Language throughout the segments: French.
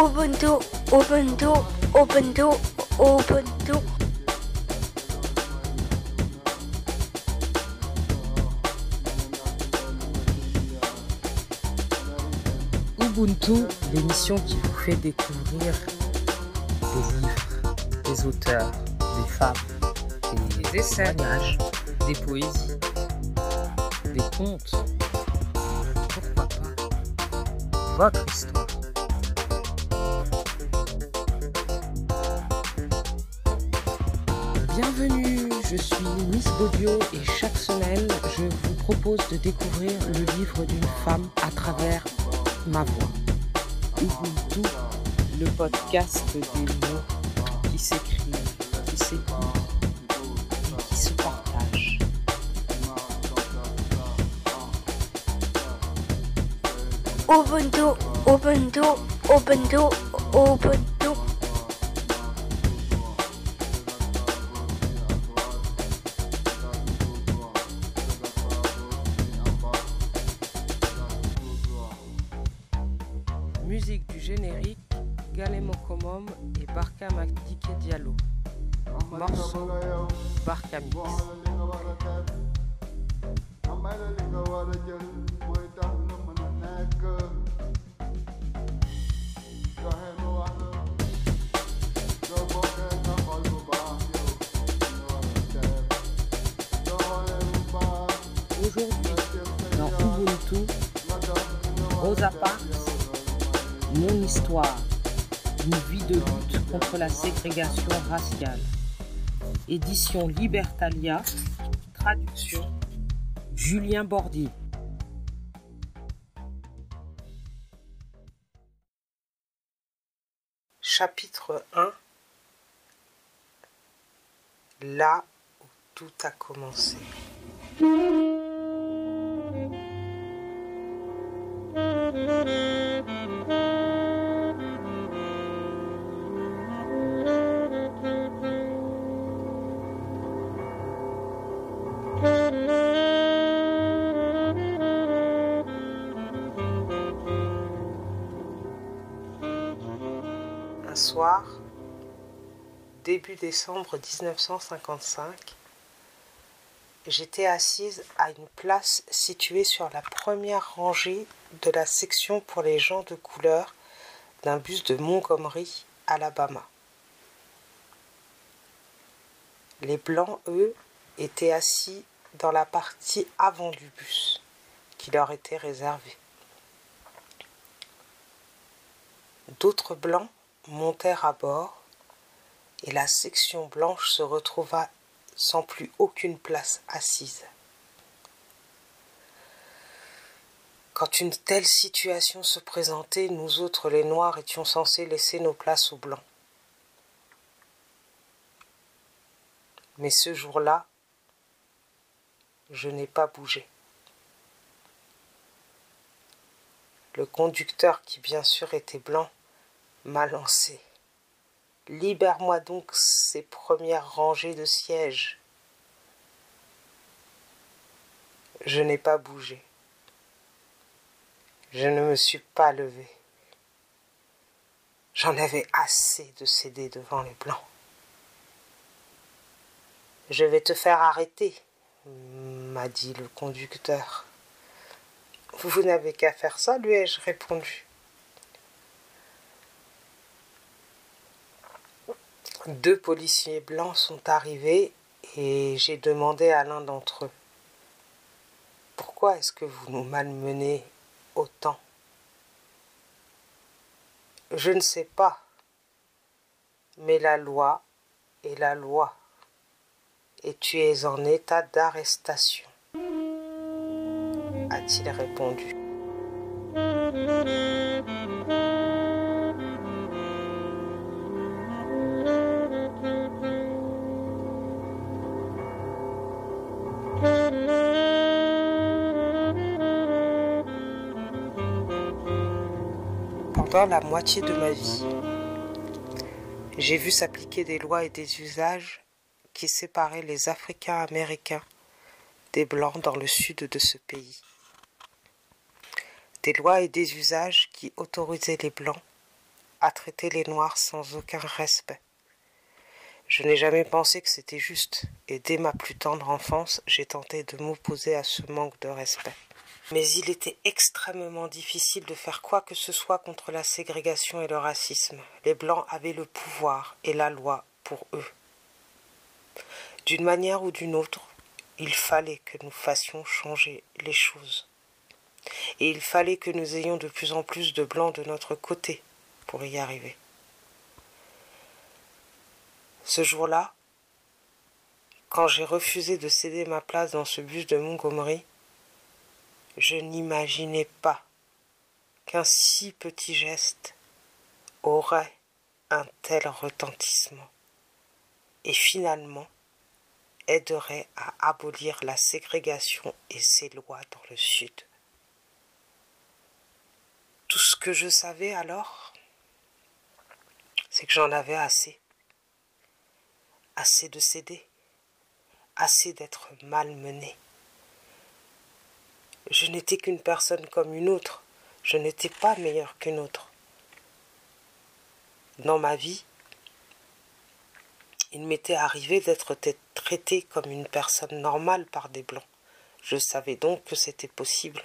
Ubuntu, Ubuntu, Ubuntu, Ubuntu. Ubuntu, l'émission qui vous fait découvrir des livres, des auteurs, des femmes, des essais, des poésies, des contes. Pourquoi pas? Votre histoire. Je suis Miss Baudio et chaque semaine, je vous propose de découvrir le livre d'une femme à travers ma voix. Ubuntu, le podcast des mots qui s'écrivent, qui s'écoutent et qui se partagent. Ubuntu, Ubuntu, Ubuntu, Ubuntu. Musique du générique, Galemokomom et Barka Makdike Diallo. Morceau Barka Mix. Aujourd'hui, dans Ubuntu, Rosa Parks, Mon histoire, une vie de lutte contre la ségrégation raciale. Édition Libertalia, traduction Julien Bordier. Chapitre 1 Là où tout a commencé. Début décembre 1955, j'étais assise à une place située sur la première rangée de la section pour les gens de couleur d'un bus de Montgomery, Alabama. Les blancs, eux, étaient assis dans la partie avant du bus qui leur était réservée. D'autres blancs montèrent à bord et la section blanche se retrouva sans plus aucune place assise. Quand une telle situation se présentait, nous autres les Noirs étions censés laisser nos places aux Blancs. Mais ce jour-là, je n'ai pas bougé. Le conducteur, qui bien sûr était blanc, m'a lancé. Libère-moi donc ces premières rangées de sièges. Je n'ai pas bougé. Je ne me suis pas levé. J'en avais assez de céder devant les blancs. Je vais te faire arrêter, m'a dit le conducteur. Vous n'avez qu'à faire ça, lui ai-je répondu. Deux policiers blancs sont arrivés et j'ai demandé à l'un d'entre eux Pourquoi est-ce que vous nous malmenez autant Je ne sais pas, mais la loi est la loi et tu es en état d'arrestation, a-t-il répondu. Pendant la moitié de ma vie, j'ai vu s'appliquer des lois et des usages qui séparaient les Africains américains des Blancs dans le sud de ce pays. Des lois et des usages qui autorisaient les Blancs à traiter les Noirs sans aucun respect. Je n'ai jamais pensé que c'était juste, et dès ma plus tendre enfance, j'ai tenté de m'opposer à ce manque de respect. Mais il était extrêmement difficile de faire quoi que ce soit contre la ségrégation et le racisme. Les Blancs avaient le pouvoir et la loi pour eux. D'une manière ou d'une autre, il fallait que nous fassions changer les choses. Et il fallait que nous ayons de plus en plus de Blancs de notre côté pour y arriver. Ce jour-là, quand j'ai refusé de céder ma place dans ce bus de Montgomery, je n'imaginais pas qu'un si petit geste aurait un tel retentissement et finalement aiderait à abolir la ségrégation et ses lois dans le Sud. Tout ce que je savais alors, c'est que j'en avais assez. Assez de céder, assez d'être malmené. Je n'étais qu'une personne comme une autre, je n'étais pas meilleure qu'une autre. Dans ma vie, il m'était arrivé d'être traité comme une personne normale par des blancs. Je savais donc que c'était possible.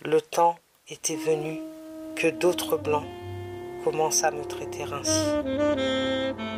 Le temps était venu que d'autres blancs commencent à me traiter ainsi.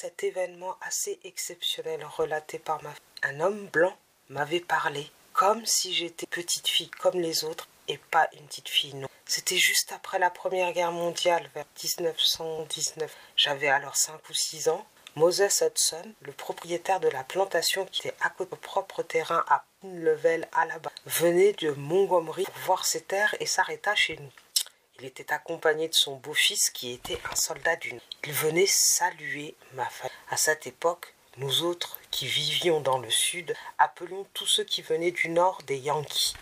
Cet événement assez exceptionnel relaté par ma Un homme blanc m'avait parlé comme si j'étais petite fille comme les autres et pas une petite fille non. C'était juste après la Première Guerre mondiale vers 1919. J'avais alors 5 ou 6 ans. Moses Hudson, le propriétaire de la plantation qui était à côté de propre terrain à Level, Alabama, venait de Montgomery pour voir ses terres et s'arrêta chez nous. Il était accompagné de son beau-fils qui était un soldat d'une. Il venait saluer ma famille. À cette époque, nous autres qui vivions dans le sud appelions tous ceux qui venaient du nord des Yankees.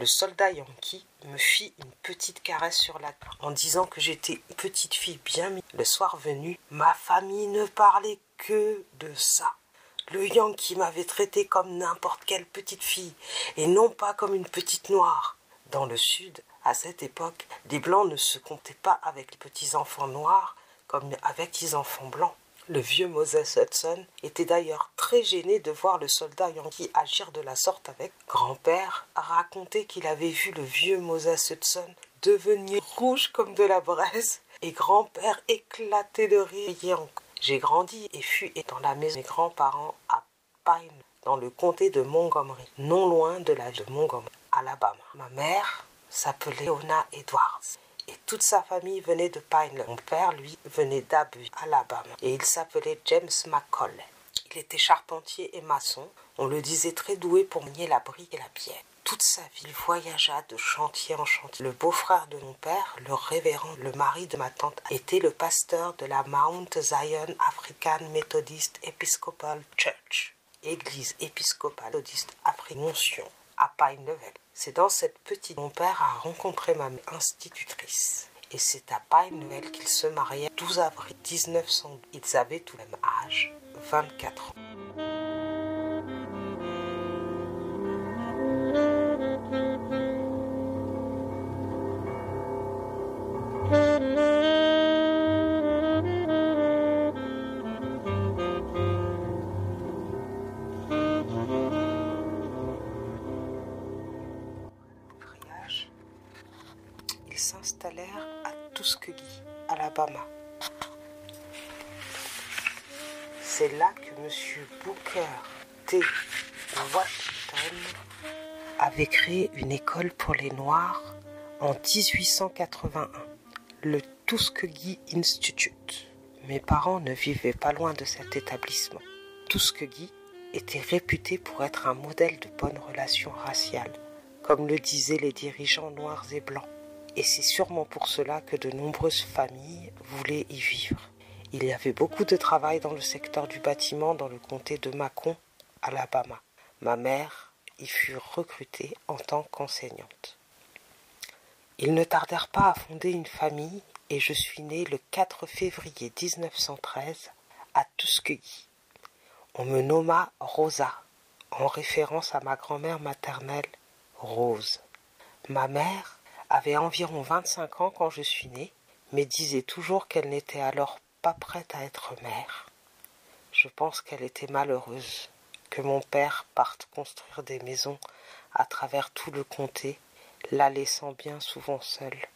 Le soldat Yankee me fit une petite caresse sur la tête en disant que j'étais une petite fille bien mise. Le soir venu, ma famille ne parlait que de ça. Le Yankee m'avait traité comme n'importe quelle petite fille et non pas comme une petite noire. Dans le sud, à cette époque, les blancs ne se comptaient pas avec les petits enfants noirs comme avec les enfants blancs. Le vieux Moses Hudson était d'ailleurs très gêné de voir le soldat yankee agir de la sorte avec grand-père a raconté qu'il avait vu le vieux Moses Hudson devenir rouge comme de la braise et grand-père éclater de rire. J'ai grandi et fus dans la maison de mes grands-parents à Pine, dans le comté de Montgomery, non loin de la ville de Montgomery, Alabama. Ma mère s'appelait Ona Edwards. Et toute sa famille venait de Pine. Mon père, lui, venait d'Abu, Alabama. Et il s'appelait James McColley. Il était charpentier et maçon. On le disait très doué pour manier la brique et la pierre. Toute sa vie, il voyagea de chantier en chantier. Le beau-frère de mon père, le révérend, le mari de ma tante, était le pasteur de la Mount Zion African Methodist Episcopal Church, église épiscopale méthodiste africaine à Pine Level. C'est dans cette petite mon père a rencontré ma institutrice. Et c'est à Level qu'ils se mariaient 12 avril 1900. Ils avaient tout le même âge, 24 ans. Tuskegee, Alabama. C'est là que M. Booker T. Washington avait créé une école pour les Noirs en 1881, le Tuskegee Institute. Mes parents ne vivaient pas loin de cet établissement. Tuskegee était réputé pour être un modèle de bonnes relations raciales, comme le disaient les dirigeants noirs et blancs et c'est sûrement pour cela que de nombreuses familles voulaient y vivre. Il y avait beaucoup de travail dans le secteur du bâtiment dans le comté de Macon Alabama. Ma mère y fut recrutée en tant qu'enseignante. Ils ne tardèrent pas à fonder une famille et je suis née le 4 février 1913 à Tuskegee. On me nomma Rosa, en référence à ma grand-mère maternelle, Rose. Ma mère avait environ 25 ans quand je suis née, mais disait toujours qu'elle n'était alors pas prête à être mère. Je pense qu'elle était malheureuse que mon père parte construire des maisons à travers tout le comté, la laissant bien souvent seule.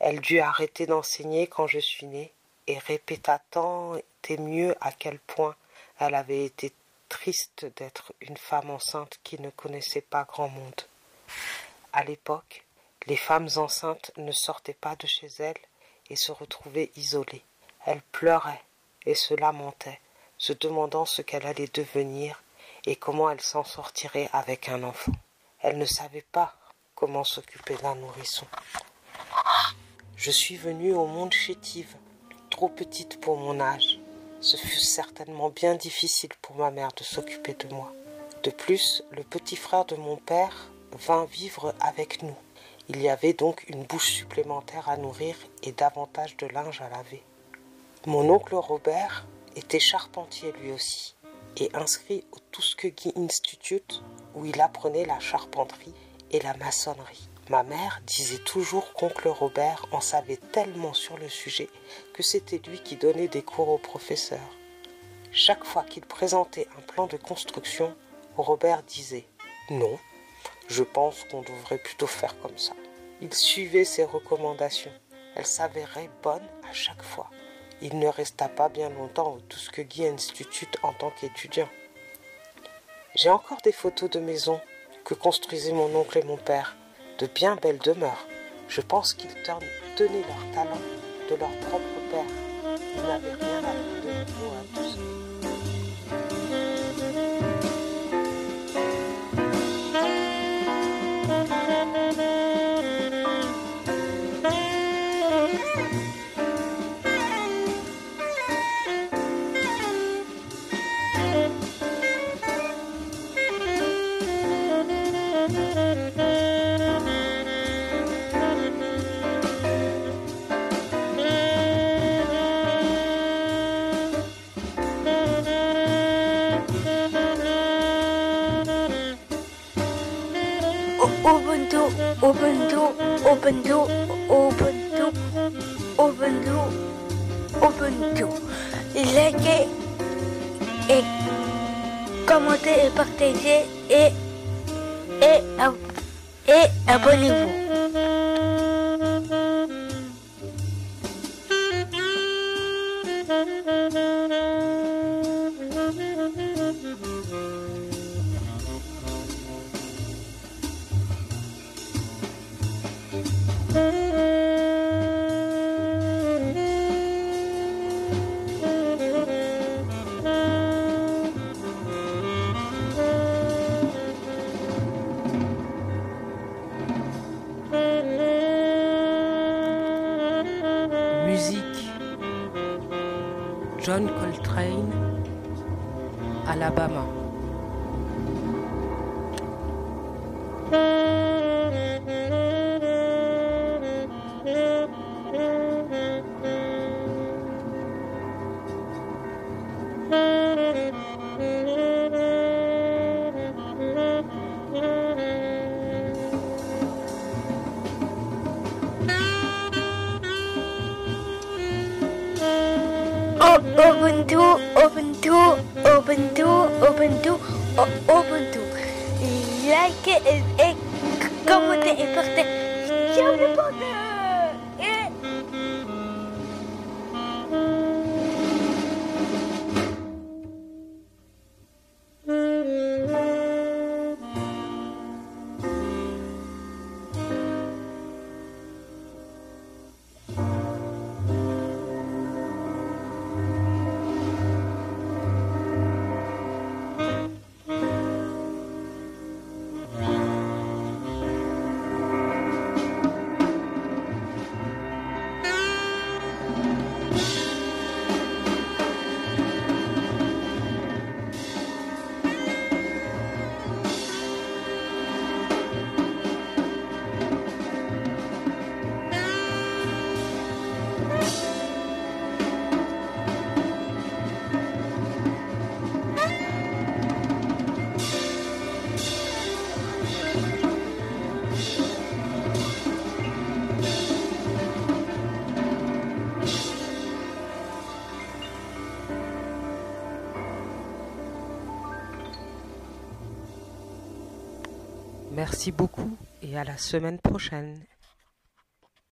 Elle dut arrêter d'enseigner quand je suis née et répéta tant et mieux à quel point elle avait été triste d'être une femme enceinte qui ne connaissait pas grand monde. À l'époque, les femmes enceintes ne sortaient pas de chez elles et se retrouvaient isolées. Elles pleuraient et se lamentaient, se demandant ce qu'elle allait devenir et comment elle s'en sortirait avec un enfant. Elle ne savait pas comment s'occuper d'un nourrisson. Je suis venue au monde chétive, trop petite pour mon âge. Ce fut certainement bien difficile pour ma mère de s'occuper de moi. De plus, le petit frère de mon père vint vivre avec nous. Il y avait donc une bouche supplémentaire à nourrir et davantage de linge à laver. Mon oncle Robert était charpentier lui aussi et inscrit au Tuskegee Institute où il apprenait la charpenterie et la maçonnerie. Ma mère disait toujours qu'oncle Robert en savait tellement sur le sujet que c'était lui qui donnait des cours aux professeurs. Chaque fois qu'il présentait un plan de construction, Robert disait Non, je pense qu'on devrait plutôt faire comme ça. Il suivait ses recommandations. Elles s'avéraient bonnes à chaque fois. Il ne resta pas bien longtemps au Tuskegee Institute en tant qu'étudiant. J'ai encore des photos de maisons que construisaient mon oncle et mon père de bien belles demeures. Je pense qu'ils tenaient leur talent de leur propre père. Ils n'avaient rien à de nouveau à tous. Ubuntu, Ubuntu, Ubuntu, Ubuntu, Ubuntu, Ubuntu. Likez et commentez et partagez et, et abonnez-vous. Musique John Coltrane, Alabama. Ubuntu, Ubuntu, Ubuntu, Ubuntu, Ubuntu. Like et commentez et partagez. Ciao le bordel Merci beaucoup et à la semaine prochaine.